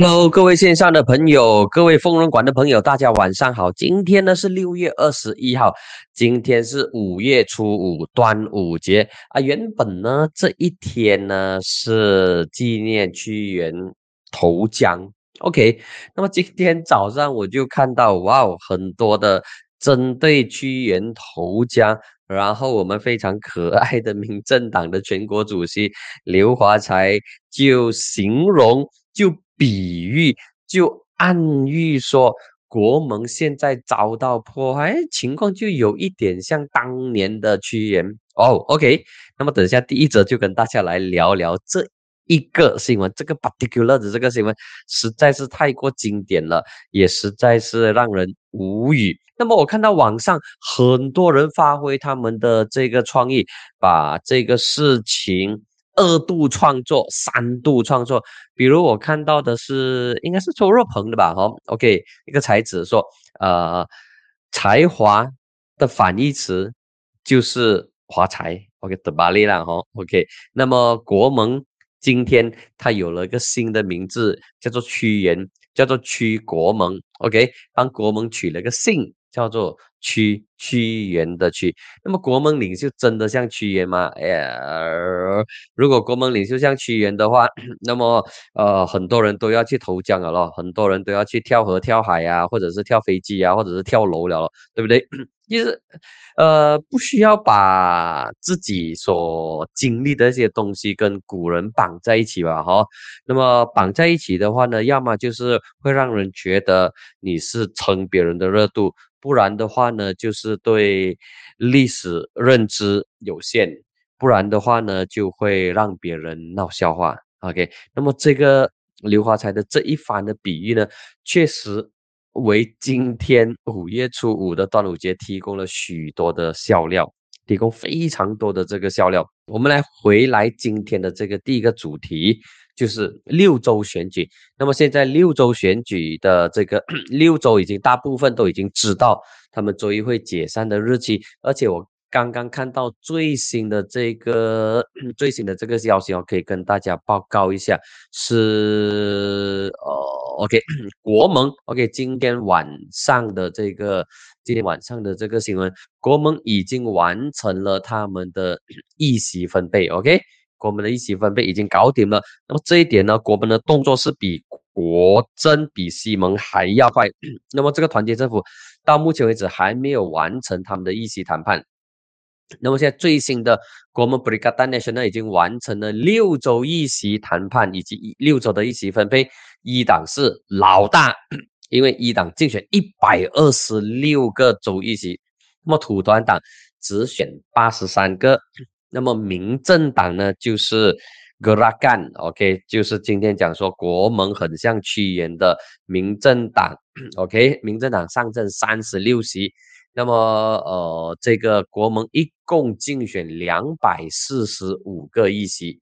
Hello，各位线上的朋友，各位疯人馆的朋友，大家晚上好。今天呢是六月二十一号，今天是五月初五，端午节啊。原本呢这一天呢是纪念屈原投江，OK。那么今天早上我就看到，哇哦，很多的针对屈原投江，然后我们非常可爱的民政党的全国主席刘华才就形容就。比喻就暗喻说，国门现在遭到破坏，情况就有一点像当年的屈原哦。OK，那么等一下第一则就跟大家来聊聊这一个新闻，这个 particular 的这个新闻实在是太过经典了，也实在是让人无语。那么我看到网上很多人发挥他们的这个创意，把这个事情。二度创作，三度创作。比如我看到的是，应该是周若鹏的吧？哈，OK，一个才子说，呃，才华的反义词就是华才。OK，德巴利啦，哈，OK。那么国盟今天他有了一个新的名字，叫做屈原，叫做屈国盟。OK，帮国盟取了个姓。叫做屈屈原的屈，那么国门领袖真的像屈原吗？哎呀，如果国门领袖像屈原的话，那么呃很多人都要去投江了咯，很多人都要去跳河跳海呀，或者是跳飞机呀，或者是跳楼了，对不对？其实呃不需要把自己所经历的一些东西跟古人绑在一起吧，哈。那么绑在一起的话呢，要么就是会让人觉得你是蹭别人的热度。不然的话呢，就是对历史认知有限；不然的话呢，就会让别人闹笑话。OK，那么这个刘华才的这一番的比喻呢，确实为今天五月初五的端午节提供了许多的笑料，提供非常多的这个笑料。我们来回来今天的这个第一个主题。就是六周选举，那么现在六周选举的这个六周已经大部分都已经知道他们周一会解散的日期，而且我刚刚看到最新的这个最新的这个消息哦，可以跟大家报告一下，是呃，OK，国盟，OK，今天晚上的这个今天晚上的这个新闻，国盟已经完成了他们的 议席分配，OK。国门的议席分配已经搞定了，那么这一点呢，国门的动作是比国政、比西蒙还要快。那么这个团结政府到目前为止还没有完成他们的议席谈判。那么现在最新的国门 Brigada Nasional 已经完成了六州一席谈判以及六州的一席分配。一党是老大，因为一党竞选一百二十六个州议席，那么土团党只选八十三个。那么民政党呢，就是 Gerakan，OK，就是今天讲说国盟很像屈原的民政党，OK，民政党上阵三十六席，那么呃，这个国盟一共竞选两百四十五个议席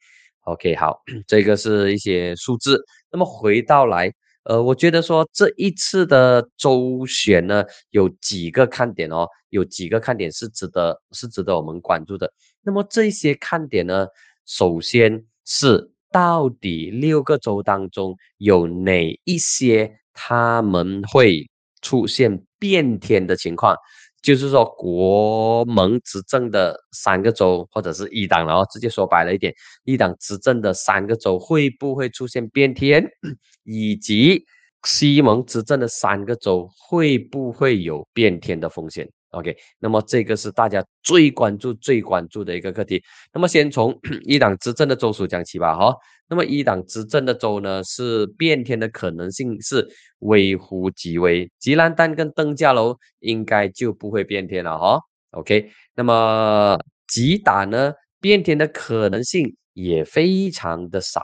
，OK，好，这个是一些数字。那么回到来，呃，我觉得说这一次的周选呢，有几个看点哦，有几个看点是值得是值得我们关注的。那么这些看点呢，首先是到底六个州当中有哪一些他们会出现变天的情况？就是说国盟执政的三个州，或者是一党，然后直接说白了一点，一党执政的三个州会不会出现变天？以及西盟执政的三个州会不会有变天的风险？OK，那么这个是大家最关注、最关注的一个课题。那么先从 一党执政的州属讲起吧，哈。那么一党执政的州呢，是变天的可能性是微乎其微。吉兰丹跟登嘉楼应该就不会变天了，哈。OK，那么吉打呢，变天的可能性也非常的少。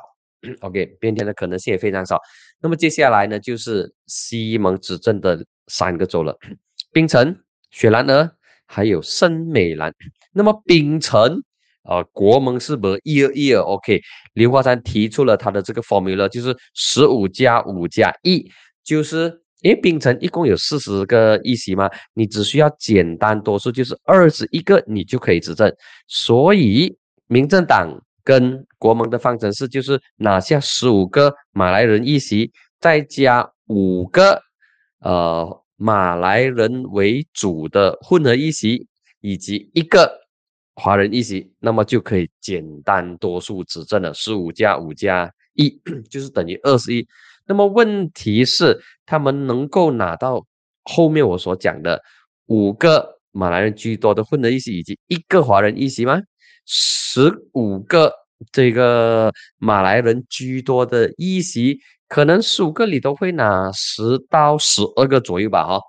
OK，变天的可能性也非常少。那么接下来呢，就是西蒙执政的三个州了，槟城。雪兰莪还有森美兰，那么槟城啊，国盟是不是一二一二？OK，刘华山提出了他的这个 formula，就是十五加五加一，就是因为槟城一共有四十个议席嘛，你只需要简单多数，就是二十一个，你就可以执政。所以民政党跟国盟的方程式就是拿下十五个马来人议席，再加五个呃马来人为主的混合议席，以及一个华人议席，那么就可以简单多数执政了。十五加五加一就是等于二十一。那么问题是，他们能够拿到后面我所讲的五个马来人居多的混合议席，以及一个华人议席吗？十五个这个马来人居多的议席，可能十五个里都会拿十到十二个左右吧，哈，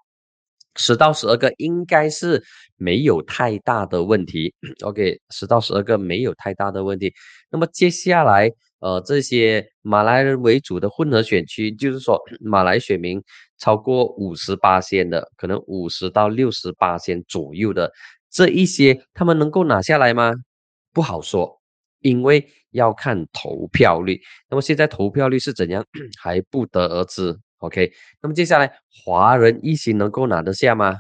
十到十二个应该是没有太大的问题。OK，十到十二个没有太大的问题。那么接下来。呃，这些马来人为主的混合选区，就是说马来选民超过五十八线的，可能五十到六十八线左右的这一些，他们能够拿下来吗？不好说，因为要看投票率。那么现在投票率是怎样，还不得而知。OK，那么接下来华人一行能够拿得下吗？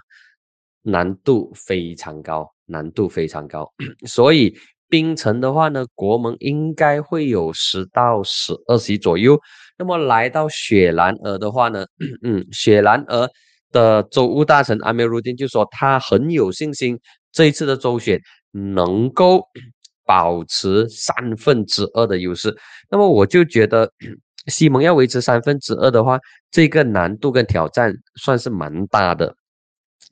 难度非常高，难度非常高，所以。槟城的话呢，国盟应该会有十到十二席左右。那么来到雪兰莪的话呢，嗯，雪兰莪的州务大臣阿梅鲁丁就说他很有信心，这一次的州选能够保持三分之二的优势。那么我就觉得西蒙要维持三分之二的话，这个难度跟挑战算是蛮大的。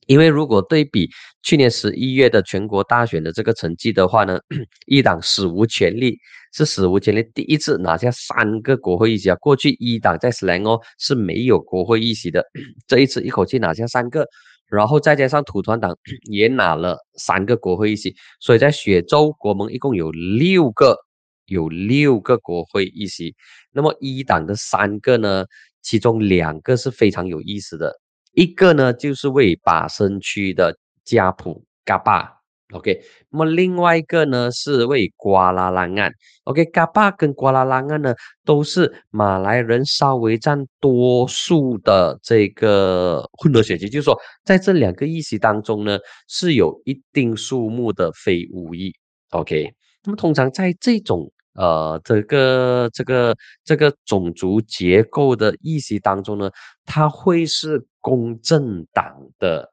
因为如果对比去年十一月的全国大选的这个成绩的话呢，一党史无前例，是史无前例第一次拿下三个国会议席啊！过去一党在斯兰哦是没有国会议席的，这一次一口气拿下三个，然后再加上土团党 也拿了三个国会议席，所以在雪州国盟一共有六个，有六个国会议席。那么一党的三个呢，其中两个是非常有意思的。一个呢，就是为巴生区的加普嘎巴，OK。那么另外一个呢，是为瓜拉兰岸，OK。嘎巴跟瓜拉兰岸呢，都是马来人稍微占多数的这个混合选区，就是说，在这两个议席当中呢，是有一定数目的非巫裔，OK。那么通常在这种呃，这个这个这个种族结构的议席当中呢，它会是公正党的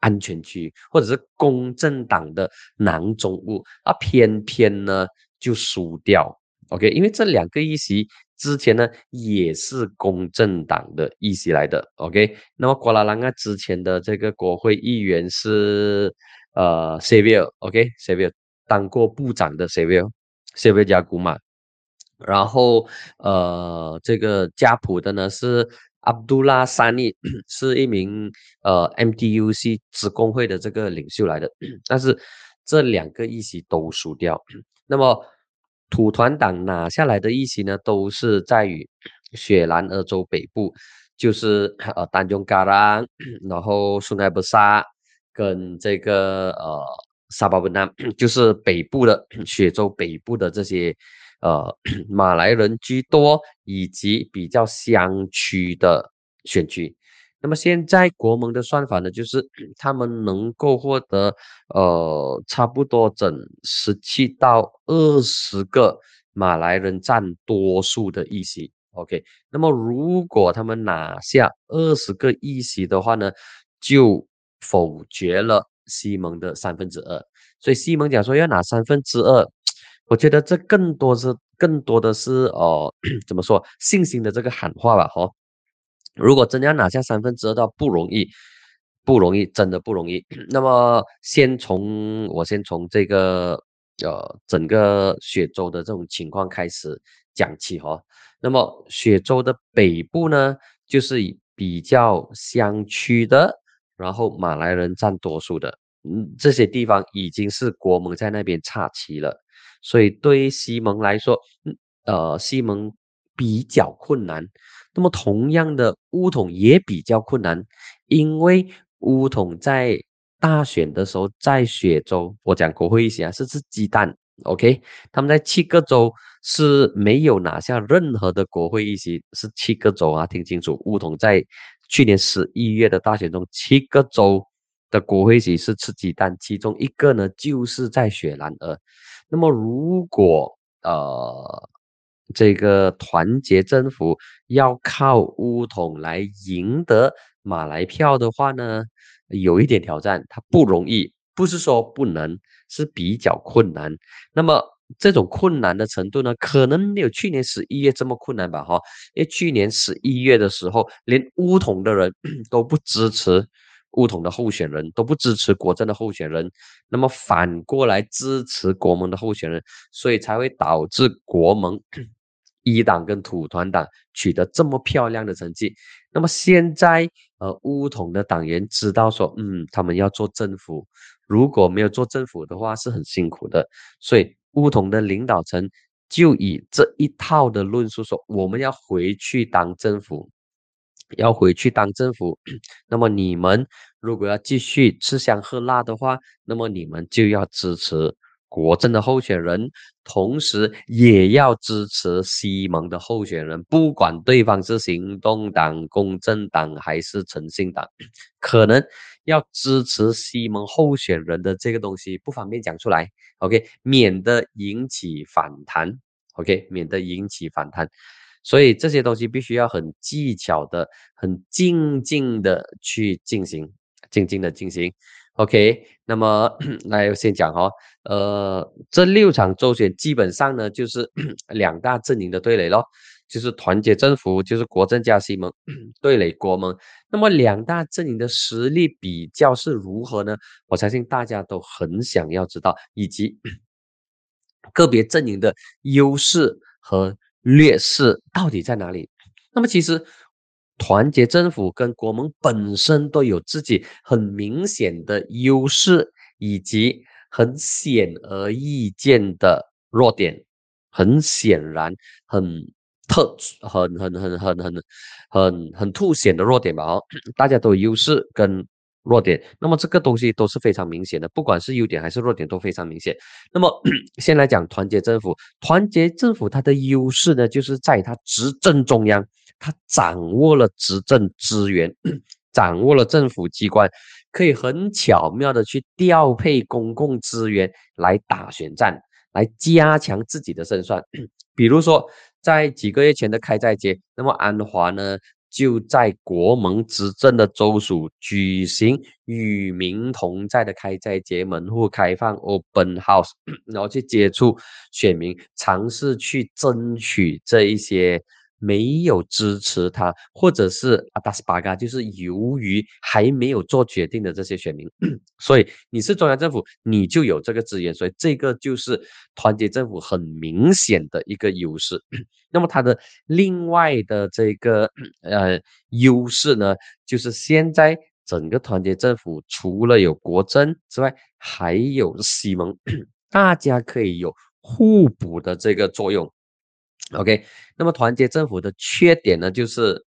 安全区，或者是公正党的囊中物，啊，偏偏呢就输掉。OK，因为这两个议席之前呢也是公正党的议席来的。OK，那么瓜拉兰啊之前的这个国会议员是呃 s a v i l o k s a v i l 当过部长的 s a v i l 谢维加古嘛，然后呃，这个加普的呢是阿卜杜拉沙尼，是一名呃 MDUC 职工会的这个领袖来的，但是这两个议席都输掉。那么土团党拿下来的议席呢，都是在于雪兰莪州北部，就是呃丹中嘎朗，然后苏奈布沙跟这个呃。沙巴文纳就是北部的雪州北部的这些呃 马来人居多，以及比较乡区的选区。那么现在国盟的算法呢，就是 他们能够获得呃差不多整十七到二十个马来人占多数的议席。OK，那么如果他们拿下二十个议席的话呢，就否决了。西蒙的三分之二，所以西蒙讲说要拿三分之二，我觉得这更多是更多的是哦，怎么说信心的这个喊话吧，哈。如果真的要拿下三分之二倒，不容易，不容易，真的不容易。那么先从我先从这个呃整个雪州的这种情况开始讲起哈。那么雪州的北部呢，就是比较乡区的。然后马来人占多数的，嗯，这些地方已经是国盟在那边插旗了，所以对于西蒙来说，呃，西蒙比较困难。那么同样的，乌统也比较困难，因为乌统在大选的时候在雪州，我讲国会议席啊，是吃鸡蛋，OK，他们在七个州是没有拿下任何的国会议席，是七个州啊，听清楚，乌统在。去年十一月的大选中，七个州的国会席是吃鸡蛋，其中一个呢就是在雪兰莪。那么如果呃这个团结政府要靠乌统来赢得马来票的话呢，有一点挑战，它不容易，不是说不能，是比较困难。那么这种困难的程度呢，可能没有去年十一月这么困难吧？哈，因为去年十一月的时候，连乌统的人 都不支持。乌统的候选人都不支持国政的候选人，那么反过来支持国盟的候选人，所以才会导致国盟一党跟土团党取得这么漂亮的成绩。那么现在，呃，乌统的党员知道说，嗯，他们要做政府，如果没有做政府的话是很辛苦的，所以乌统的领导层就以这一套的论述说，我们要回去当政府。要回去当政府，那么你们如果要继续吃香喝辣的话，那么你们就要支持国政的候选人，同时也要支持西蒙的候选人，不管对方是行动党、公正党还是诚信党，可能要支持西蒙候选人的这个东西不方便讲出来，OK，免得引起反弹，OK，免得引起反弹。所以这些东西必须要很技巧的、很静静的去进行，静静的进行。OK，那么 来先讲哈，呃，这六场周选基本上呢就是 两大阵营的对垒咯，就是团结政府，就是国政加西盟对垒国盟。那么两大阵营的实力比较是如何呢？我相信大家都很想要知道，以及 个别阵营的优势和。劣势到底在哪里？那么其实团结政府跟国盟本身都有自己很明显的优势，以及很显而易见的弱点。很显然，很特、很很很很很很很凸显的弱点吧？哦，大家都有优势跟。弱点，那么这个东西都是非常明显的，不管是优点还是弱点都非常明显。那么 先来讲团结政府，团结政府它的优势呢，就是在它执政中央，它掌握了执政资源，掌握了政府机关，可以很巧妙的去调配公共资源来打选战，来加强自己的胜算。比如说在几个月前的开斋节，那么安华呢？就在国盟执政的州属举行与民同在的开斋节门户开放 （Open House），然后去接触选民，尝试去争取这一些。没有支持他，或者是阿达斯巴嘎，就是由于还没有做决定的这些选民，所以你是中央政府，你就有这个资源，所以这个就是团结政府很明显的一个优势。那么它的另外的这个呃优势呢，就是现在整个团结政府除了有国政之外，还有西蒙，大家可以有互补的这个作用。OK，那么团结政府的缺点呢，就是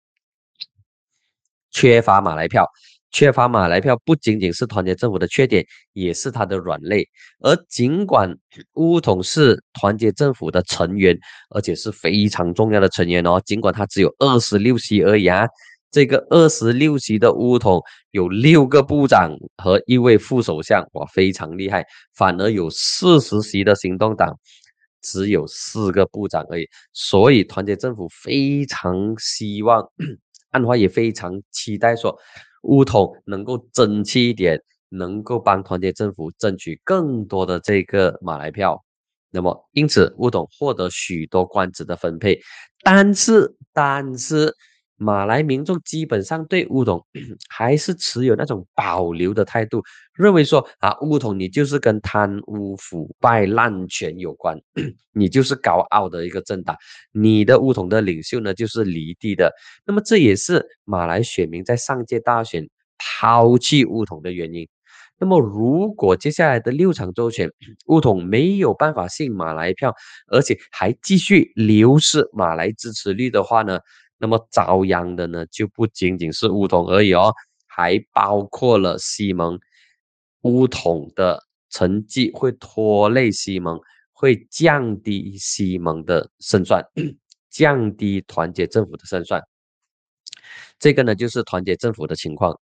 缺乏马来票。缺乏马来票不仅仅是团结政府的缺点，也是它的软肋。而尽管乌统是团结政府的成员，而且是非常重要的成员哦，尽管他只有二十六席而已啊，这个二十六席的乌统有六个部长和一位副首相，哇，非常厉害。反而有四十席的行动党。只有四个部长而已，所以团结政府非常希望，安华也非常期待说，乌统能够争气一点，能够帮团结政府争取更多的这个马来票。那么，因此乌统获得许多官职的分配，但是，但是。马来民众基本上对乌统 还是持有那种保留的态度，认为说啊，乌统你就是跟贪污腐败滥权有关，你就是高傲的一个政党，你的乌统的领袖呢就是离地的。那么这也是马来选民在上届大选抛弃乌统的原因。那么如果接下来的六场周选乌统没有办法吸引马来票，而且还继续流失马来支持率的话呢？那么遭殃的呢，就不仅仅是乌统而已哦，还包括了西蒙。乌统的成绩会拖累西蒙，会降低西蒙的胜算，降低团结政府的胜算。这个呢，就是团结政府的情况。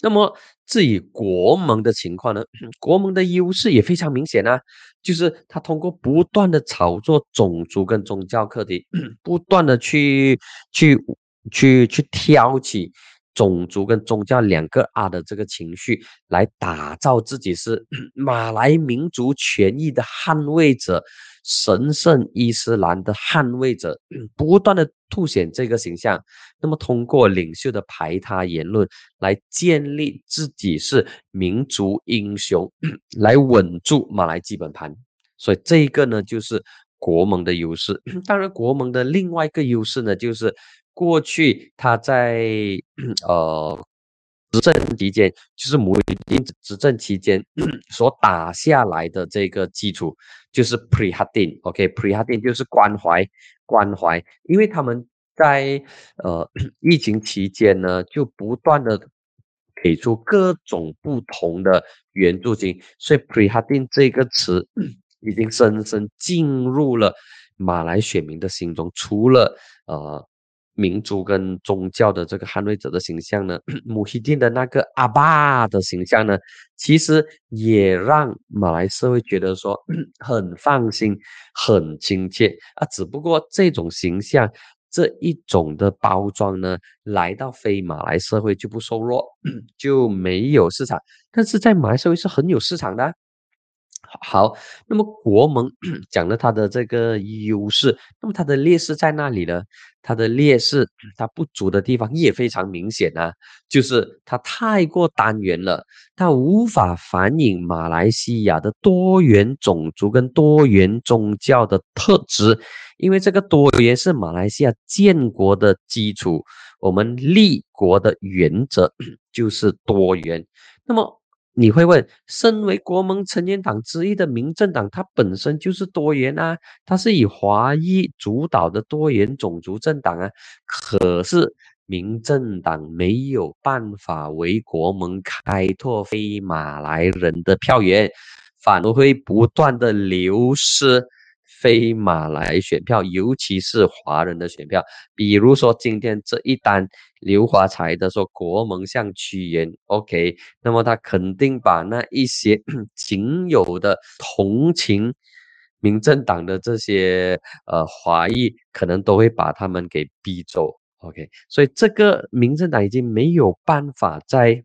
那么至于国盟的情况呢，国盟的优势也非常明显啊，就是他通过不断的炒作种族跟宗教课题，不断的去去去去挑起种族跟宗教两个啊的这个情绪，来打造自己是 马来民族权益的捍卫者。神圣伊斯兰的捍卫者，不断的凸显这个形象，那么通过领袖的排他言论来建立自己是民族英雄，来稳住马来基本盘。所以这一个呢，就是国盟的优势。当然，国盟的另外一个优势呢，就是过去他在 呃。执政期间，就是母丁执政期间所打下来的这个基础，就是 Pre Hadin，OK，Pre Hadin 就是关怀关怀，因为他们在呃疫情期间呢，就不断的给出各种不同的援助金，所以 Pre Hadin 这个词已经深深进入了马来选民的心中，除了呃。民族跟宗教的这个捍卫者的形象呢，穆希丁的那个阿爸的形象呢，其实也让马来社会觉得说很放心、很亲切啊。只不过这种形象、这一种的包装呢，来到非马来社会就不受落，就没有市场。但是在马来社会是很有市场的。好，那么国盟讲了它的这个优势，那么它的劣势在哪里呢？它的劣势，它不足的地方也非常明显啊，就是它太过单元了，它无法反映马来西亚的多元种族跟多元宗教的特质，因为这个多元是马来西亚建国的基础，我们立国的原则 就是多元，那么。你会问，身为国盟成员党之一的民政党，它本身就是多元啊，它是以华裔主导的多元种族政党啊。可是民政党没有办法为国盟开拓非马来人的票源，反而会不断的流失。非马来选票，尤其是华人的选票，比如说今天这一单刘华才的说国盟向屈原，OK，那么他肯定把那一些 仅有的同情民政党的这些呃华裔，可能都会把他们给逼走，OK，所以这个民政党已经没有办法在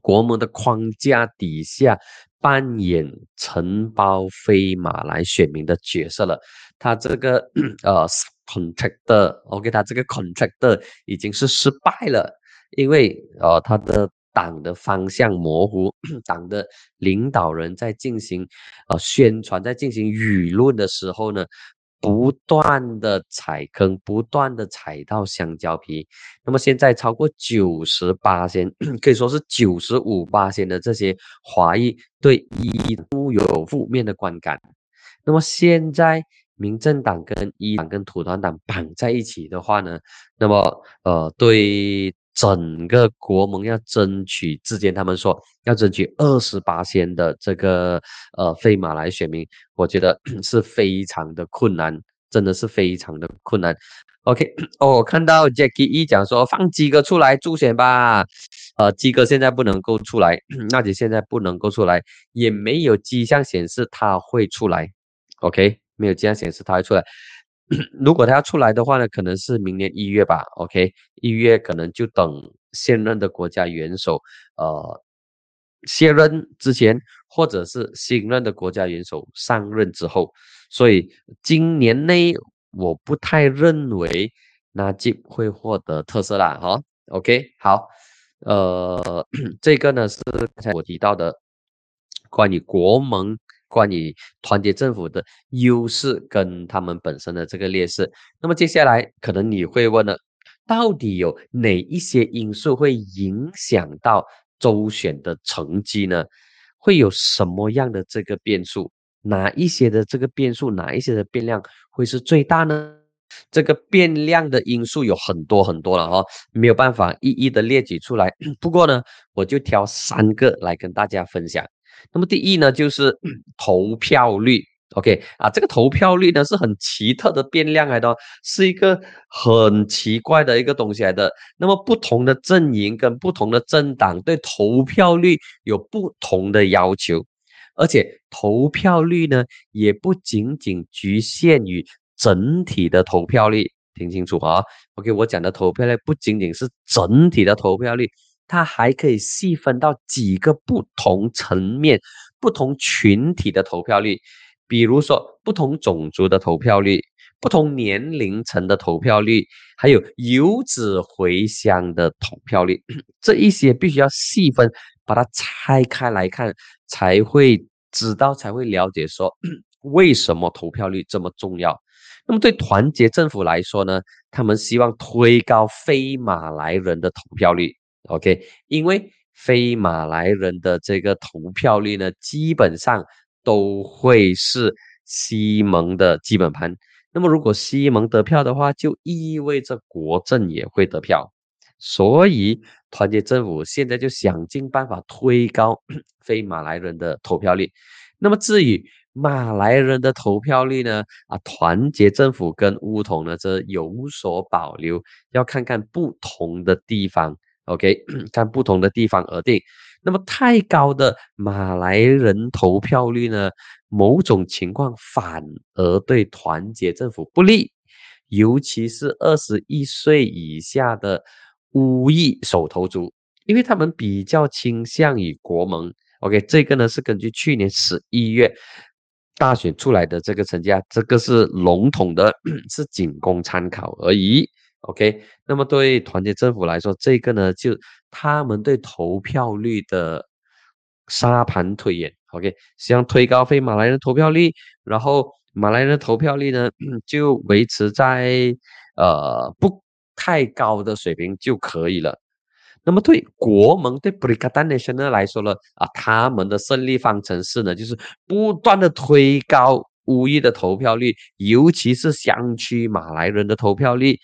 国盟的框架底下。扮演承包非马来选民的角色了，他这个呃 contractor，OK，他这个 contractor 已经是失败了，因为呃他的党的方向模糊，党的领导人在进行呃宣传，在进行舆论的时候呢。不断的踩坑，不断的踩到香蕉皮。那么现在超过九十八仙，可以说是九十五八仙的这些华裔对一都有负面的观感。那么现在民政党跟一党跟土团党绑在一起的话呢，那么呃对。整个国盟要争取之间，他们说要争取二十八仙的这个呃非马来选民，我觉得是非常的困难，真的是非常的困难。OK，哦，我看到 Jackie 一讲说放鸡哥出来助选吧，呃，鸡哥现在不能够出来，那就现在不能够出来，也没有迹象显示他会出来。OK，没有迹象显示他会出来。如果他要出来的话呢，可能是明年一月吧。OK，一月可能就等现任的国家元首呃卸任之前，或者是新任的国家元首上任之后。所以今年内我不太认为纳吉会获得特色啦。哈，OK，好，呃，这个呢是刚才我提到的关于国盟。关于团结政府的优势跟他们本身的这个劣势，那么接下来可能你会问了，到底有哪一些因素会影响到周选的成绩呢？会有什么样的这个变数？哪一些的这个变数，哪一些的变量会是最大呢？这个变量的因素有很多很多了哈，没有办法一一的列举出来。不过呢，我就挑三个来跟大家分享。那么第一呢，就是 投票率，OK 啊，这个投票率呢是很奇特的变量来的，是一个很奇怪的一个东西来的。那么不同的阵营跟不同的政党对投票率有不同的要求，而且投票率呢，也不仅仅局限于整体的投票率。听清楚啊！OK，我讲的投票率不仅仅是整体的投票率，它还可以细分到几个不同层面、不同群体的投票率。比如说，不同种族的投票率、不同年龄层的投票率，还有游子回乡的投票率，这一些必须要细分，把它拆开来看，才会知道，才会了解说为什么投票率这么重要。那么对团结政府来说呢，他们希望推高非马来人的投票率，OK？因为非马来人的这个投票率呢，基本上都会是西蒙的基本盘。那么如果西蒙得票的话，就意味着国政也会得票。所以团结政府现在就想尽办法推高 非马来人的投票率。那么至于，马来人的投票率呢？啊，团结政府跟乌统呢，则有所保留，要看看不同的地方。OK，看不同的地方而定。那么太高的马来人投票率呢，某种情况反而对团结政府不利，尤其是二十一岁以下的乌裔手头族，因为他们比较倾向于国盟。OK，这个呢是根据去年十一月。大选出来的这个成绩啊，这个是笼统的，是仅供参考而已。OK，那么对团结政府来说，这个呢，就他们对投票率的沙盘推演。OK，想推高非马来人投票率，然后马来人的投票率呢，就维持在呃不太高的水平就可以了。那么对国盟对 Brigad Nation 来说呢，啊，他们的胜利方程式呢，就是不断的推高乌裔的投票率，尤其是乡区马来人的投票率，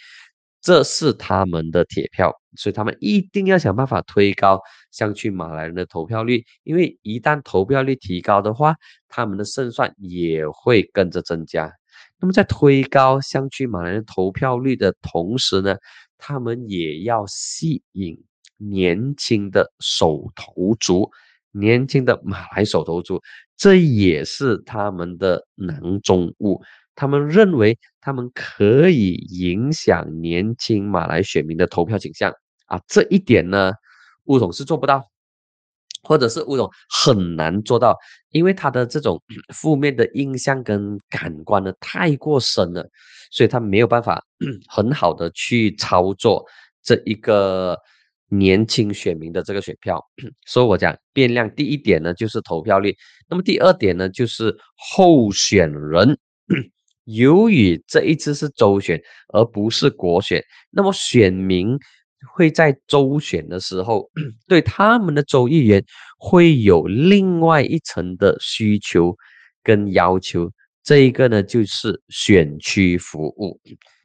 这是他们的铁票，所以他们一定要想办法推高相区马来人的投票率，因为一旦投票率提高的话，他们的胜算也会跟着增加。那么在推高相区马来人投票率的同时呢，他们也要吸引。年轻的手头族，年轻的马来手头族，这也是他们的囊中物。他们认为他们可以影响年轻马来选民的投票倾向啊，这一点呢，乌统是做不到，或者是乌统很难做到，因为他的这种 负面的印象跟感官呢太过深了，所以他没有办法 很好的去操作这一个。年轻选民的这个选票，所以我讲变量第一点呢就是投票率，那么第二点呢就是候选人。由于这一次是州选而不是国选，那么选民会在州选的时候 对他们的州议员会有另外一层的需求跟要求，这一个呢就是选区服务，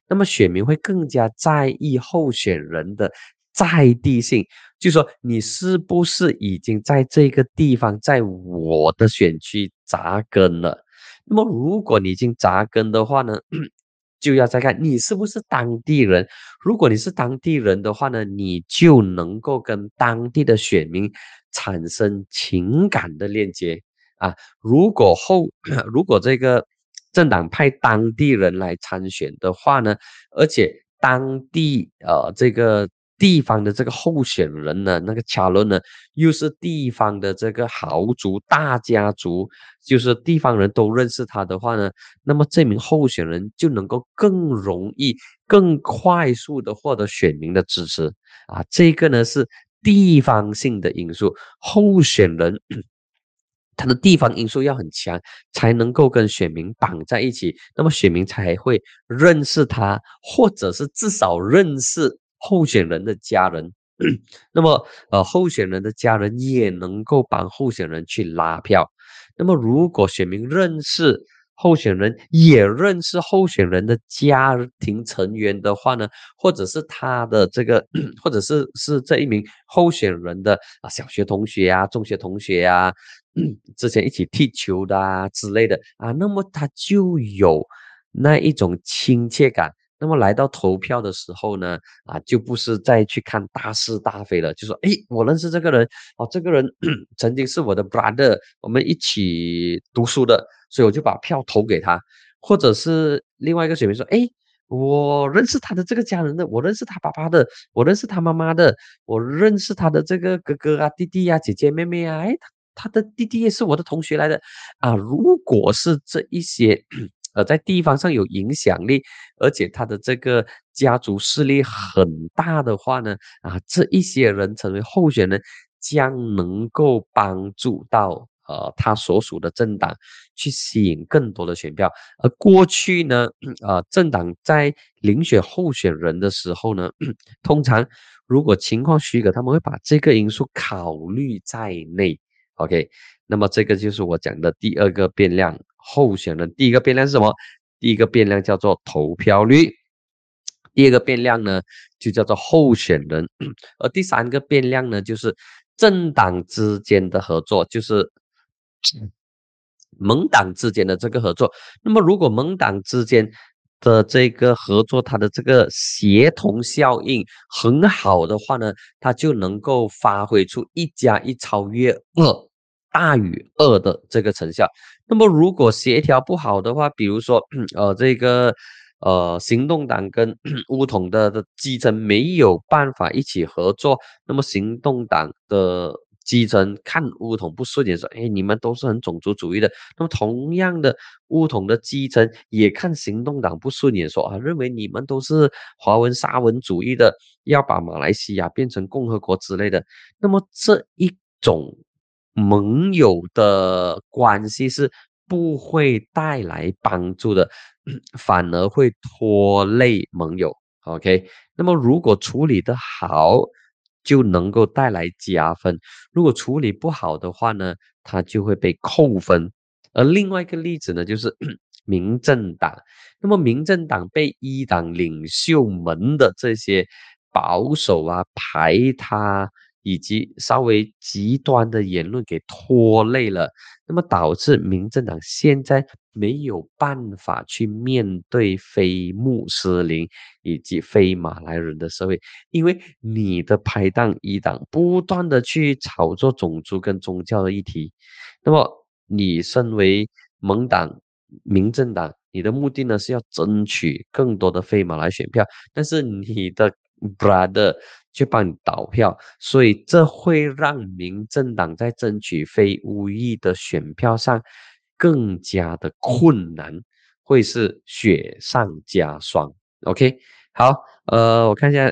那么选民会更加在意候选人的。在地性，就说你是不是已经在这个地方，在我的选区扎根了？那么，如果你已经扎根的话呢，就要再看你是不是当地人。如果你是当地人的话呢，你就能够跟当地的选民产生情感的链接啊。如果后，如果这个政党派当地人来参选的话呢，而且当地呃这个。地方的这个候选人呢，那个卡伦呢，又是地方的这个豪族大家族，就是地方人都认识他的话呢，那么这名候选人就能够更容易、更快速的获得选民的支持啊。这个呢是地方性的因素，候选人 他的地方因素要很强，才能够跟选民绑在一起，那么选民才会认识他，或者是至少认识。候选人的家人，那么呃，候选人的家人也能够帮候选人去拉票。那么，如果选民认识候选人，也认识候选人的家庭成员的话呢，或者是他的这个，或者是是这一名候选人的啊小学同学啊、中学同学啊，之前一起踢球的啊之类的啊，那么他就有那一种亲切感。那么来到投票的时候呢，啊，就不是再去看大是大非了，就说，哎，我认识这个人，哦，这个人 曾经是我的 brother，我们一起读书的，所以我就把票投给他。或者是另外一个选民说，哎，我认识他的这个家人的，我认识他爸爸的，我认识他妈妈的，我认识他的这个哥哥啊、弟弟啊、姐姐妹妹啊，哎，他的弟弟也是我的同学来的，啊，如果是这一些。呃，在地方上有影响力，而且他的这个家族势力很大的话呢，啊，这一些人成为候选人，将能够帮助到呃他所属的政党去吸引更多的选票。而过去呢，呃，政党在遴选候选人的时候呢，通常如果情况许可，他们会把这个因素考虑在内。OK，那么这个就是我讲的第二个变量。候选人第一个变量是什么？第一个变量叫做投票率，第二个变量呢就叫做候选人，而第三个变量呢就是政党之间的合作，就是盟党之间的这个合作。那么如果盟党之间的这个合作，它的这个协同效应很好的话呢，它就能够发挥出一加一超越二。大于二的这个成效，那么如果协调不好的话，比如说，呃，这个呃，行动党跟 乌统的的基层没有办法一起合作，那么行动党的基层看乌统不顺眼，说，哎，你们都是很种族主义的，那么同样的，乌统的基层也看行动党不顺眼，说啊，认为你们都是华文沙文主义的，要把马来西亚变成共和国之类的，那么这一种。盟友的关系是不会带来帮助的，反而会拖累盟友。OK，那么如果处理的好，就能够带来加分；如果处理不好的话呢，它就会被扣分。而另外一个例子呢，就是 民政党。那么民政党被一党领袖们的这些保守啊排他。以及稍微极端的言论给拖累了，那么导致民政党现在没有办法去面对非穆斯林以及非马来人的社会，因为你的拍档一党不断的去炒作种族跟宗教的议题，那么你身为盟党、民政党，你的目的呢是要争取更多的非马来选票，但是你的 brother。去帮你倒票，所以这会让民政党在争取非巫裔的选票上更加的困难，会是雪上加霜。OK，好，呃，我看一下，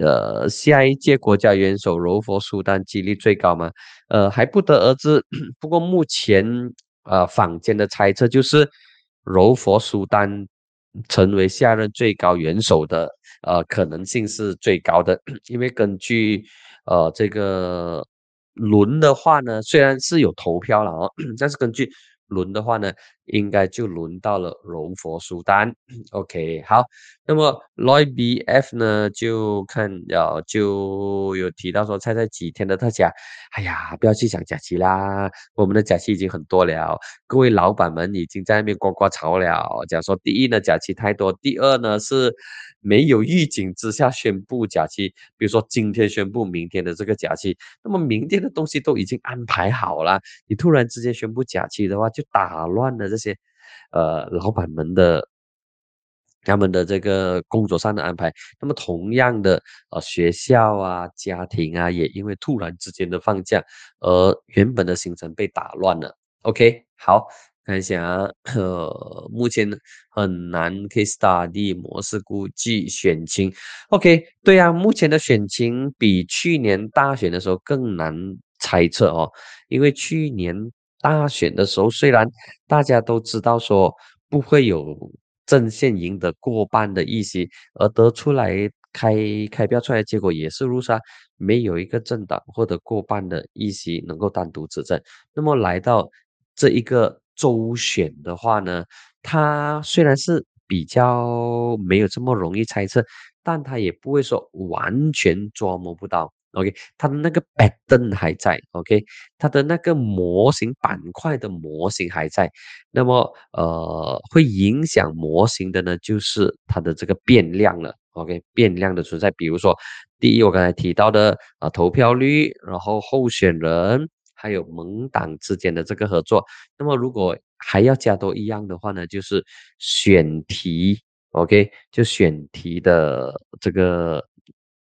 呃，下一届国家元首柔佛苏丹几率最高吗？呃，还不得而知。不过目前，呃，坊间的猜测就是柔佛苏丹。成为下任最高元首的呃可能性是最高的，因为根据呃这个轮的话呢，虽然是有投票了哦，但是根据。轮的话呢，应该就轮到了柔佛苏丹。OK，好，那么 LOYBF 呢，就看呃就有提到说，猜猜几天的特价？哎呀，不要去想假期啦，我们的假期已经很多了。各位老板们已经在那边呱呱吵了，讲说第一呢假期太多，第二呢是。没有预警之下宣布假期，比如说今天宣布明天的这个假期，那么明天的东西都已经安排好了，你突然之间宣布假期的话，就打乱了这些，呃，老板们的他们的这个工作上的安排。那么同样的，呃，学校啊、家庭啊，也因为突然之间的放假，而原本的行程被打乱了。OK，好。看一下啊，呃，目前很难可以 study 模式估计选情。OK，对啊，目前的选情比去年大选的时候更难猜测哦，因为去年大选的时候，虽然大家都知道说不会有阵线赢得过半的议席，而得出来开开票出来结果也是如沙，没有一个政党获得过半的议席能够单独执政。那么来到这一个。周选的话呢，它虽然是比较没有这么容易猜测，但它也不会说完全捉摸不到。OK，它的那个板凳还在，OK，它的那个模型板块的模型还在。那么，呃，会影响模型的呢，就是它的这个变量了，OK，变量的存在。比如说，第一，我刚才提到的啊，投票率，然后候选人，还有盟党之间的这个合作。那么，如果还要加多一样的话呢，就是选题，OK，就选题的这个。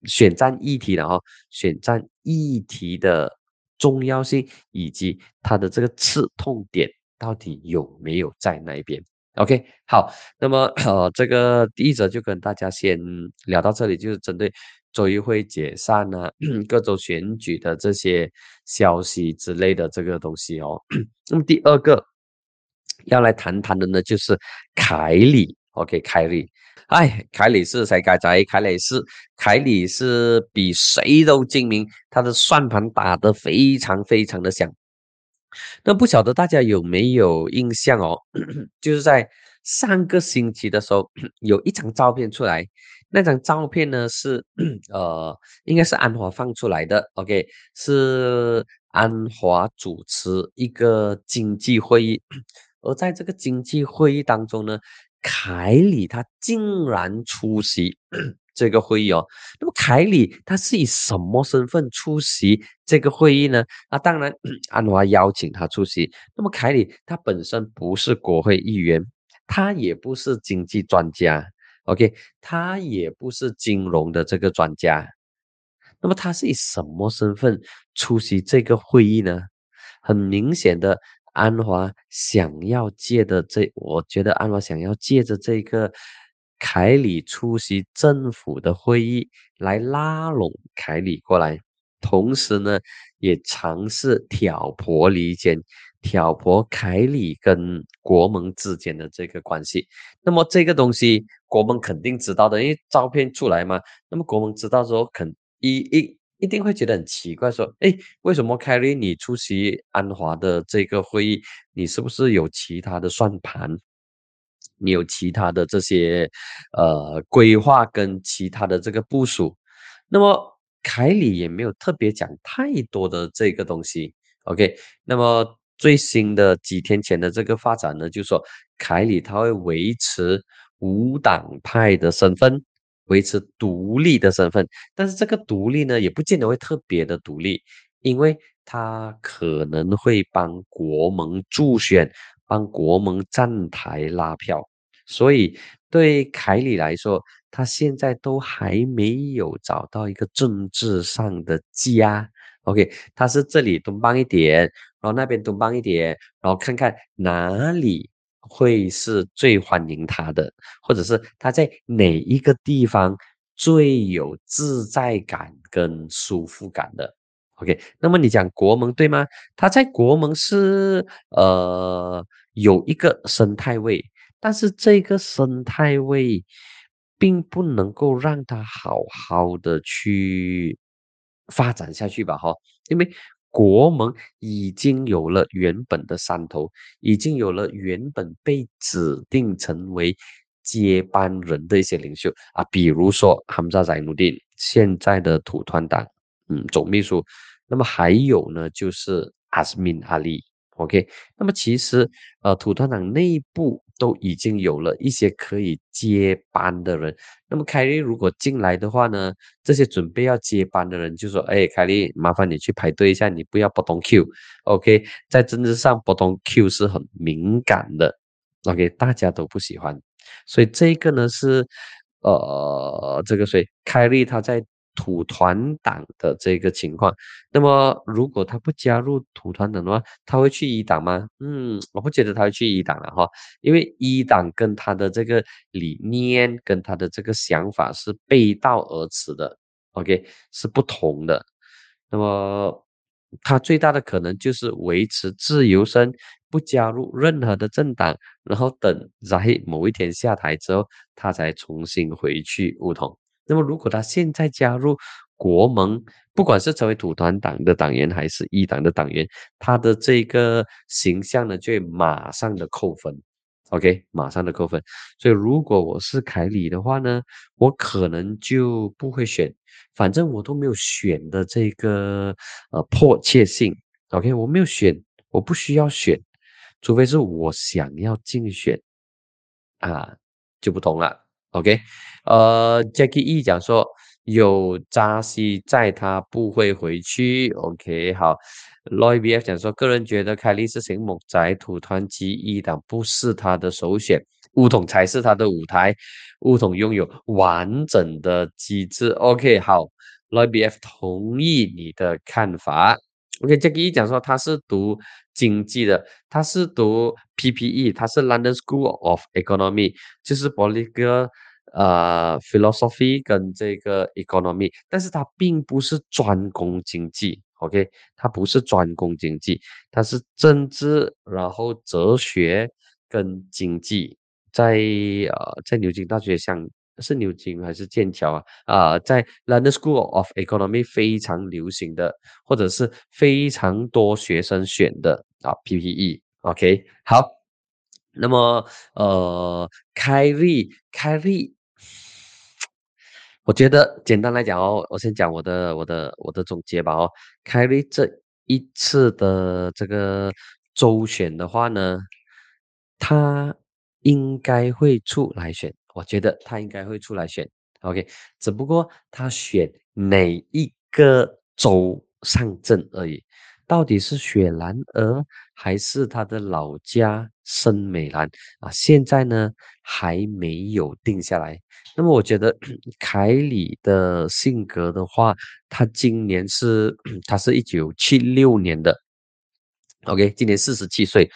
选战议题，然后选战议题的重要性以及它的这个刺痛点到底有没有在那边？OK，好，那么呃，这个第一则就跟大家先聊到这里，就是针对周议会解散啊、各州选举的这些消息之类的这个东西哦。那么第二个要来谈谈的呢，就是凯里，OK，凯里。哎，凯里是谁改仔？凯里是凯里是比谁都精明，他的算盘打得非常非常的响。那不晓得大家有没有印象哦？就是在上个星期的时候，有一张照片出来，那张照片呢是呃，应该是安华放出来的。OK，是安华主持一个经济会议，而在这个经济会议当中呢。凯里他竟然出席这个会议哦，那么凯里他是以什么身份出席这个会议呢？啊，当然安华邀请他出席。那么凯里他本身不是国会议员，他也不是经济专家，OK，他也不是金融的这个专家。那么他是以什么身份出席这个会议呢？很明显的。安华想要借的这，我觉得安华想要借着这个凯里出席政府的会议来拉拢凯里过来，同时呢，也尝试挑拨离间，挑拨凯里跟国盟之间的这个关系。那么这个东西国盟肯定知道的，因为照片出来嘛。那么国盟知道之后，肯一一。一定会觉得很奇怪，说：“哎，为什么凯 y 你出席安华的这个会议，你是不是有其他的算盘？你有其他的这些呃规划跟其他的这个部署？”那么凯里也没有特别讲太多的这个东西。OK，那么最新的几天前的这个发展呢，就说凯里他会维持无党派的身份。维持独立的身份，但是这个独立呢，也不见得会特别的独立，因为他可能会帮国盟助选，帮国盟站台拉票，所以对凯里来说，他现在都还没有找到一个政治上的家。OK，他是这里东帮一点，然后那边东帮一点，然后看看哪里。会是最欢迎他的，或者是他在哪一个地方最有自在感跟舒服感的？OK，那么你讲国盟对吗？他在国盟是呃有一个生态位，但是这个生态位并不能够让他好好的去发展下去吧？哈，因为。国盟已经有了原本的山头，已经有了原本被指定成为接班人的一些领袖啊，比如说 hamza 扎宰努丁，现在的土团党，嗯，总秘书。那么还有呢，就是阿斯敏阿里。OK，那么其实呃，土团党内部都已经有了一些可以接班的人。那么凯利如果进来的话呢，这些准备要接班的人就说：“哎，凯利，麻烦你去排队一下，你不要不动 Q。”OK，在政治上不动 Q 是很敏感的。OK，大家都不喜欢，所以这个呢是呃，这个谁凯利他在。土团党的这个情况，那么如果他不加入土团党的话，他会去一党吗？嗯，我不觉得他会去一党了哈，因为一党跟他的这个理念跟他的这个想法是背道而驰的，OK，是不同的。那么他最大的可能就是维持自由身，不加入任何的政党，然后等在某一天下台之后，他才重新回去梧桐。那么，如果他现在加入国盟，不管是成为土团党的党员还是一党的党员，他的这个形象呢，就会马上的扣分。OK，马上的扣分。所以如果我是凯里的话呢，我可能就不会选，反正我都没有选的这个呃迫切性。OK，我没有选，我不需要选，除非是我想要竞选啊，就不同了。OK，呃，Jackie E 讲说有扎西在，他不会回去。OK，好。Loy BF 讲说，个人觉得凯利是醒目仔土团机一党不是他的首选，乌统才是他的舞台。乌统拥有完整的机制。OK，好，Loy BF 同意你的看法。OK，这个一讲说他是读经济的，他是读 PPE，他是 London School of Economy，就是博一个呃 Philosophy 跟这个 Economy，但是他并不是专攻经济。OK，他不是专攻经济，他是政治，然后哲学跟经济，在呃在牛津大学上是牛津还是剑桥啊？啊，在 London School of Economy 非常流行的，或者是非常多学生选的啊 PPE。OK，好，那么呃，凯利，凯利。我觉得简单来讲哦，我先讲我的我的我的总结吧哦。凯利这一次的这个周选的话呢，他应该会出来选，我觉得他应该会出来选。OK，只不过他选哪一个州上阵而已。到底是雪兰莪还是他的老家森美兰啊？现在呢还没有定下来。那么我觉得凯里的性格的话，他今年是他是一九七六年的，OK，今年四十七岁，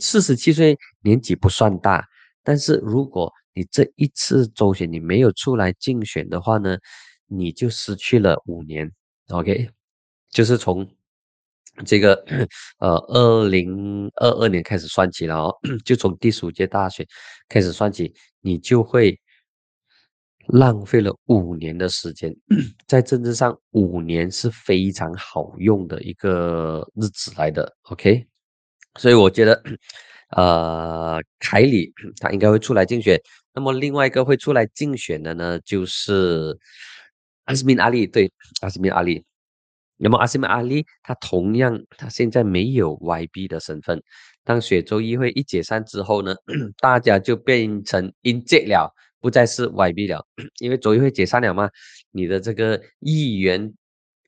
四十七岁年纪不算大，但是如果你这一次周选你没有出来竞选的话呢，你就失去了五年，OK，就是从。这个呃，二零二二年开始算起了哦，就从第十五届大选开始算起，你就会浪费了五年的时间。在政治上，五年是非常好用的一个日子来的。OK，所以我觉得，呃，凯里他应该会出来竞选。那么另外一个会出来竞选的呢，就是阿斯敏阿里，对，阿斯敏阿里。那么阿西米阿里，他同样，他现在没有 YB 的身份。当雪州议会一解散之后呢，大家就变成 in 了，不再是 YB 了。因为州议会解散了嘛，你的这个议员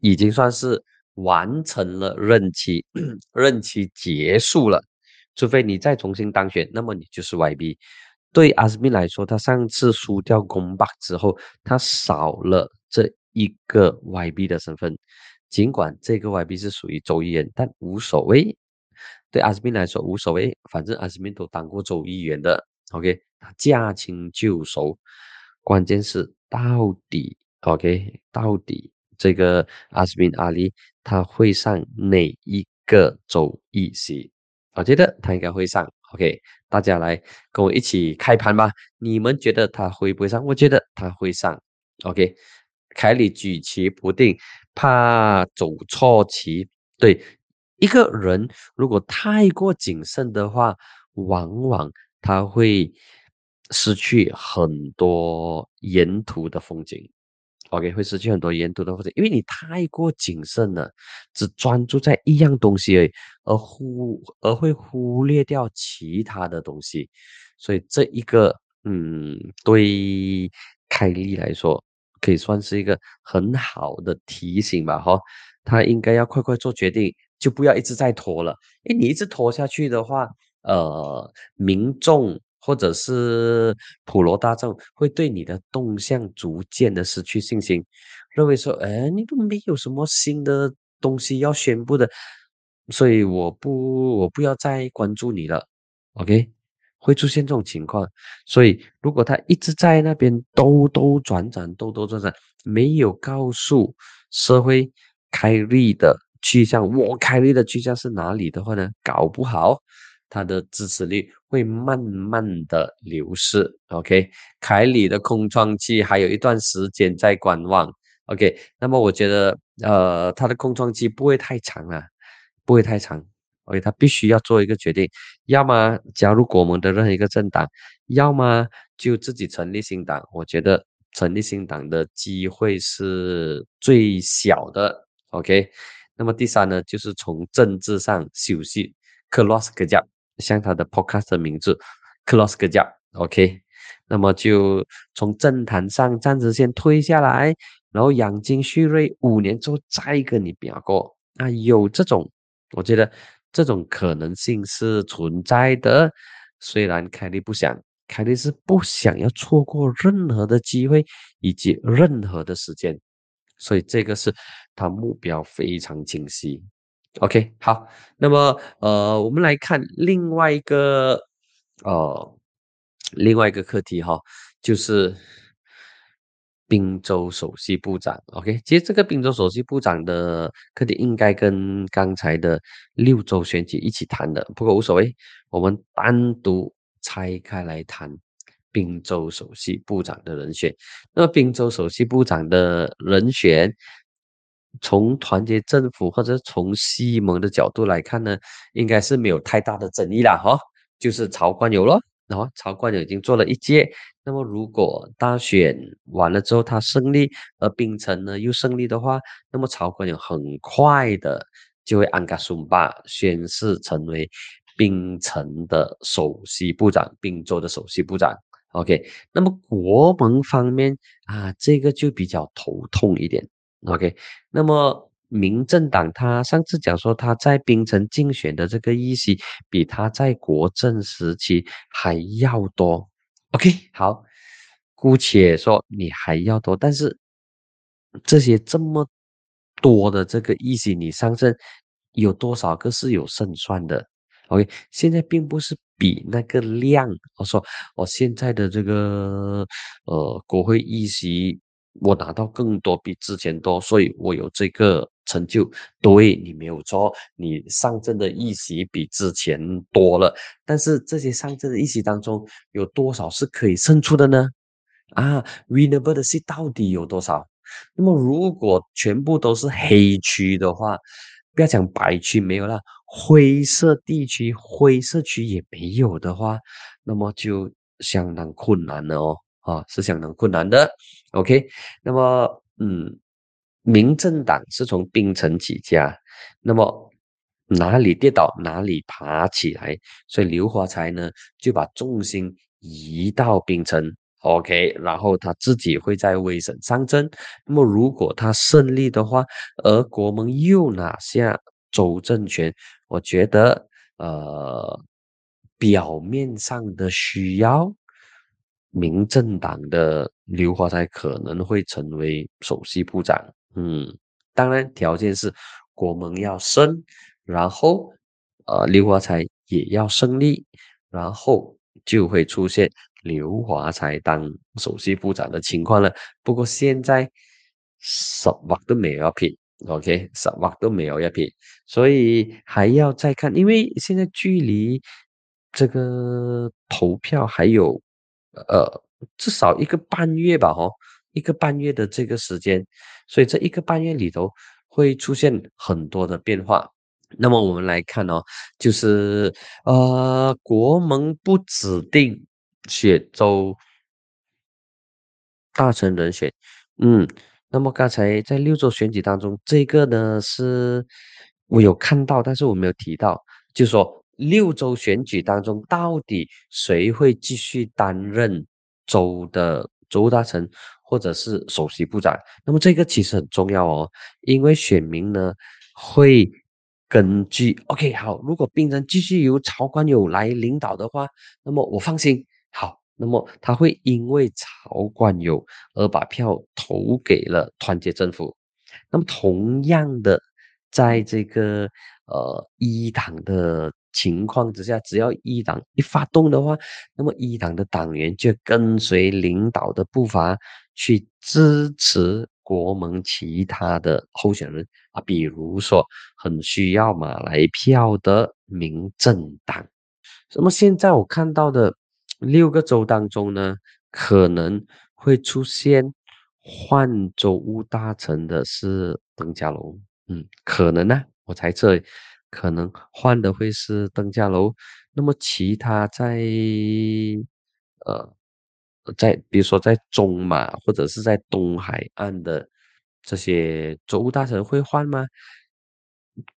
已经算是完成了任期，任期结束了。除非你再重新当选，那么你就是 YB。对阿斯米来说，他上次输掉公巴之后，他少了这一个 YB 的身份。尽管这个 YB 是属于州议员，但无所谓。对阿斯敏来说无所谓，反正阿斯敏都当过州议员的。OK，他驾轻就熟。关键是到底 OK，到底这个阿斯敏阿里他会上哪一个州议席？我觉得他应该会上。OK，大家来跟我一起开盘吧。你们觉得他会不会上？我觉得他会上。OK，凯里举棋不定。怕走错棋，对一个人如果太过谨慎的话，往往他会失去很多沿途的风景。OK，会失去很多沿途的风景，因为你太过谨慎了，只专注在一样东西而已，而忽而会忽略掉其他的东西。所以这一个，嗯，对凯利来说。可以算是一个很好的提醒吧，哈，他应该要快快做决定，就不要一直在拖了。因为你一直拖下去的话，呃，民众或者是普罗大众会对你的动向逐渐的失去信心，认为说，哎，你都没有什么新的东西要宣布的，所以我不，我不要再关注你了，OK。会出现这种情况，所以如果他一直在那边兜兜转转、兜兜转转，没有告诉社会开立的去向，我开立的去向是哪里的话呢？搞不好他的支持率会慢慢的流失。OK，凯里的空窗期还有一段时间在观望。OK，那么我觉得呃，他的空窗期不会太长啊，不会太长。，OK，他必须要做一个决定，要么加入国盟的任何一个政党，要么就自己成立新党。我觉得成立新党的机会是最小的，OK。那么第三呢，就是从政治上休息 c l o s e 格 a 像他的 Podcast 的名字 c l o s e 格 a OK。那么就从政坛上暂时先退下来，然后养精蓄锐，五年之后再跟你表过。啊，有这种，我觉得这种可能性是存在的。虽然凯莉不想，凯莉是不想要错过任何的机会以及任何的时间，所以这个是他目标非常清晰。OK，好，那么呃，我们来看另外一个呃。另外一个课题哈，就是滨州首席部长。OK，其实这个滨州首席部长的课题应该跟刚才的六州选举一起谈的，不过无所谓，我们单独拆开来谈滨州首席部长的人选。那么滨州首席部长的人选，从团结政府或者从西蒙的角度来看呢，应该是没有太大的争议了哈，就是曹冠友咯。然后曹冠友已经做了一届，那么如果大选完了之后他胜利，而冰城呢又胜利的话，那么曹冠友很快的就会安嘎松巴宣誓成为冰城的首席部长，滨州的首席部长。OK，那么国盟方面啊，这个就比较头痛一点。OK，那么。民政党他上次讲说他在槟城竞选的这个议席比他在国政时期还要多。OK，好，姑且说你还要多，但是这些这么多的这个议席，你上阵有多少个是有胜算的？OK，现在并不是比那个量，我说我现在的这个呃国会议席。我拿到更多，比之前多，所以我有这个成就。对你没有错，你上阵的议席比之前多了，但是这些上阵的议席当中，有多少是可以胜出的呢？啊，winnable 的是到底有多少？那么如果全部都是黑区的话，不要讲白区没有了，灰色地区、灰色区也没有的话，那么就相当困难了哦。啊，是相当困难的。OK，那么，嗯，民政党是从槟城起家，那么哪里跌倒哪里爬起来，所以刘华才呢就把重心移到槟城。OK，然后他自己会在威省上阵。那么如果他胜利的话，而国盟又拿下州政权，我觉得，呃，表面上的需要。民政党的刘华才可能会成为首席部长，嗯，当然条件是国盟要胜，然后呃刘华才也要胜利，然后就会出现刘华才当首席部长的情况了。不过现在什么都没有要拼，OK，什么都没有要拼，所以还要再看，因为现在距离这个投票还有。呃，至少一个半月吧，哦，一个半月的这个时间，所以这一个半月里头会出现很多的变化。那么我们来看哦，就是呃，国盟不指定雪州大臣人选，嗯，那么刚才在六州选举当中，这个呢是我有看到，但是我没有提到，就说。六州选举当中，到底谁会继续担任州的州大臣或者是首席部长？那么这个其实很重要哦，因为选民呢会根据 OK 好，如果病人继续由曹冠友来领导的话，那么我放心。好，那么他会因为曹冠友而把票投给了团结政府。那么同样的，在这个呃一党的。情况之下，只要一党一发动的话，那么一党的党员就跟随领导的步伐去支持国盟其他的候选人啊，比如说很需要马来票的民政党。那么现在我看到的六个州当中呢，可能会出现换州务大臣的是邓家龙，嗯，可能呢，我猜测。可能换的会是登嘉楼。那么其他在呃，在比如说在中马或者是在东海岸的这些州务大臣会换吗？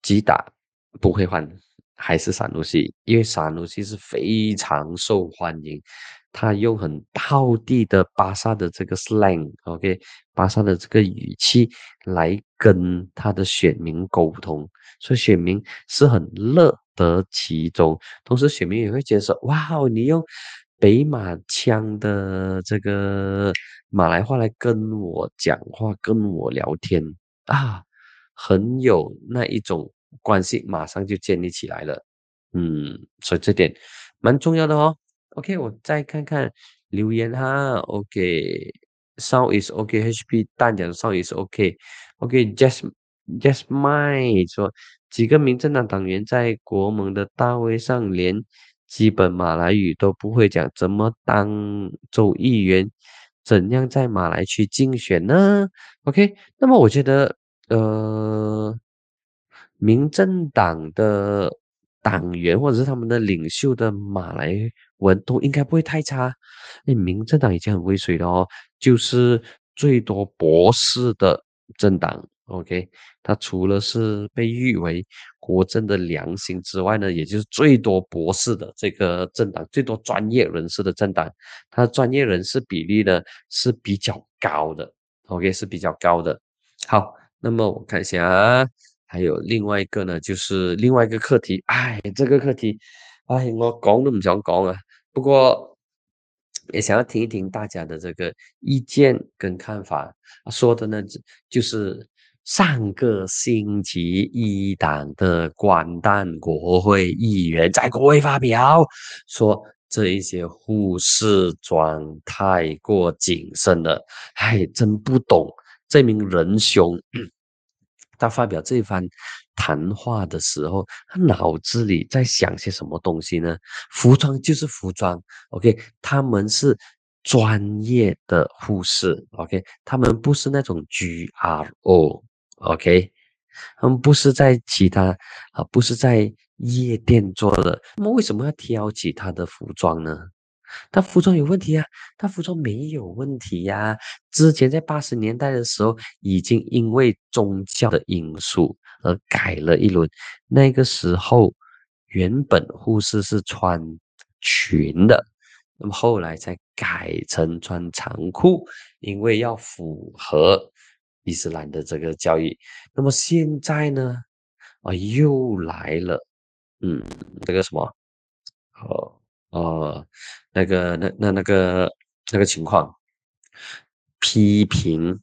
吉打不会换，还是萨努西，因为萨努西是非常受欢迎。他用很道地的巴萨的这个 slang，OK，巴萨的这个语气来跟他的选民沟通，所以选民是很乐得其中。同时，选民也会觉得说：“哇哦，你用北马腔的这个马来话来跟我讲话，跟我聊天啊，很有那一种关系，马上就建立起来了。”嗯，所以这点蛮重要的哦。OK，我再看看留言哈。ok so is OK，HP 淡讲 so is OK。OK，just just my 说几个民政党党员在国盟的大会上连基本马来语都不会讲，怎么当州议员？怎样在马来区竞选呢？OK，那么我觉得呃，民政党的。党员或者是他们的领袖的马来文都应该不会太差。那民政党已经很威水了哦，就是最多博士的政党。OK，他除了是被誉为国政的良心之外呢，也就是最多博士的这个政党，最多专业人士的政党。他专业人士比例呢是比较高的。OK，是比较高的。好，那么我看一下啊。还有另外一个呢，就是另外一个课题。哎，这个课题，哎，我讲都不想讲啊。不过也想要听一听大家的这个意见跟看法。说的呢，就是上个星期一党的关丹国会议员在国会发表，说这一些护士装太过谨慎了。哎，真不懂这名仁兄。他发表这一番谈话的时候，他脑子里在想些什么东西呢？服装就是服装，OK，他们是专业的护士，OK，他们不是那种 GRO，OK，他们不是在其他啊，不是在夜店做的，那么为什么要挑起他的服装呢？他服装有问题啊？他服装没有问题呀。之前在八十年代的时候，已经因为宗教的因素而改了一轮。那个时候，原本护士是穿裙的，那么后来才改成穿长裤，因为要符合伊斯兰的这个教育。那么现在呢？啊，又来了，嗯，这个什么？哦。哦，那个、那、那、那个、那个情况，批评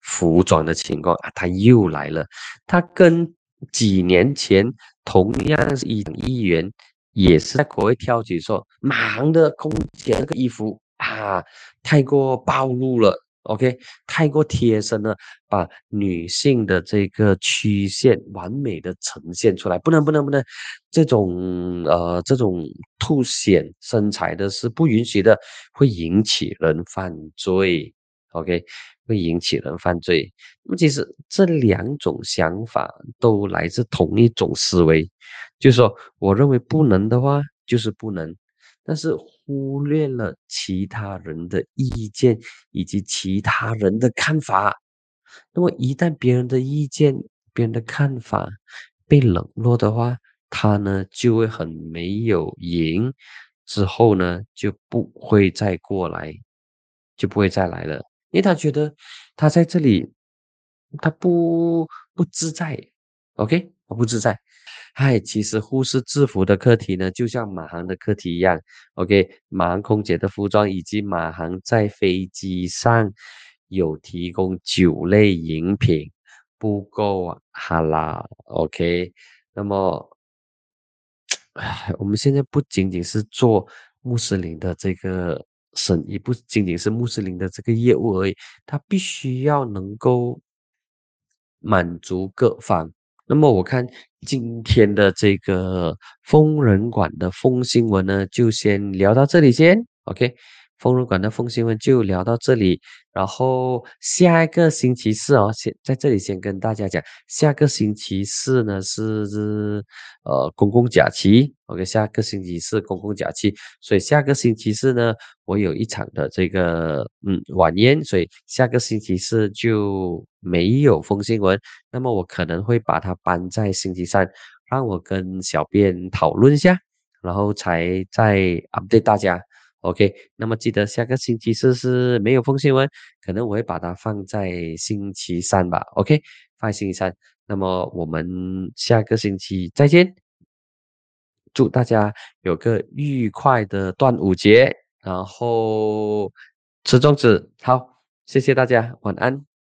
服装的情况啊，他又来了。他跟几年前同样是一议员，也是在国会挑起说，忙的空姐那个衣服啊，太过暴露了。OK，太过贴身了，把女性的这个曲线完美的呈现出来，不能不能不能，这种呃这种凸显身材的是不允许的，会引起人犯罪。OK，会引起人犯罪。那么其实这两种想法都来自同一种思维，就是说，我认为不能的话，就是不能。但是忽略了其他人的意见以及其他人的看法，那么一旦别人的意见、别人的看法被冷落的话，他呢就会很没有赢，之后呢就不会再过来，就不会再来了，因为他觉得他在这里他不不自在，OK，我不自在。嗨，其实护士制服的课题呢，就像马航的课题一样。OK，马航空姐的服装以及马航在飞机上有提供酒类饮品，不够啊，哈啦。OK，那么，唉，我们现在不仅仅是做穆斯林的这个生意，不仅仅是穆斯林的这个业务而已，它必须要能够满足各方。那么我看今天的这个疯人馆的疯新闻呢，就先聊到这里先。OK，疯人馆的风新闻就聊到这里，然后下一个星期四哦，先在这里先跟大家讲，下个星期四呢是呃公共假期，OK，下个星期四公共假期，所以下个星期四呢，我有一场的这个嗯晚宴，所以下个星期四就没有风新闻，那么我可能会把它搬在星期三，让我跟小编讨论一下，然后才再 update 大家。OK，那么记得下个星期四是没有风新闻，可能我会把它放在星期三吧。OK，放星期三。那么我们下个星期再见，祝大家有个愉快的端午节，然后吃粽子。好，谢谢大家，晚安。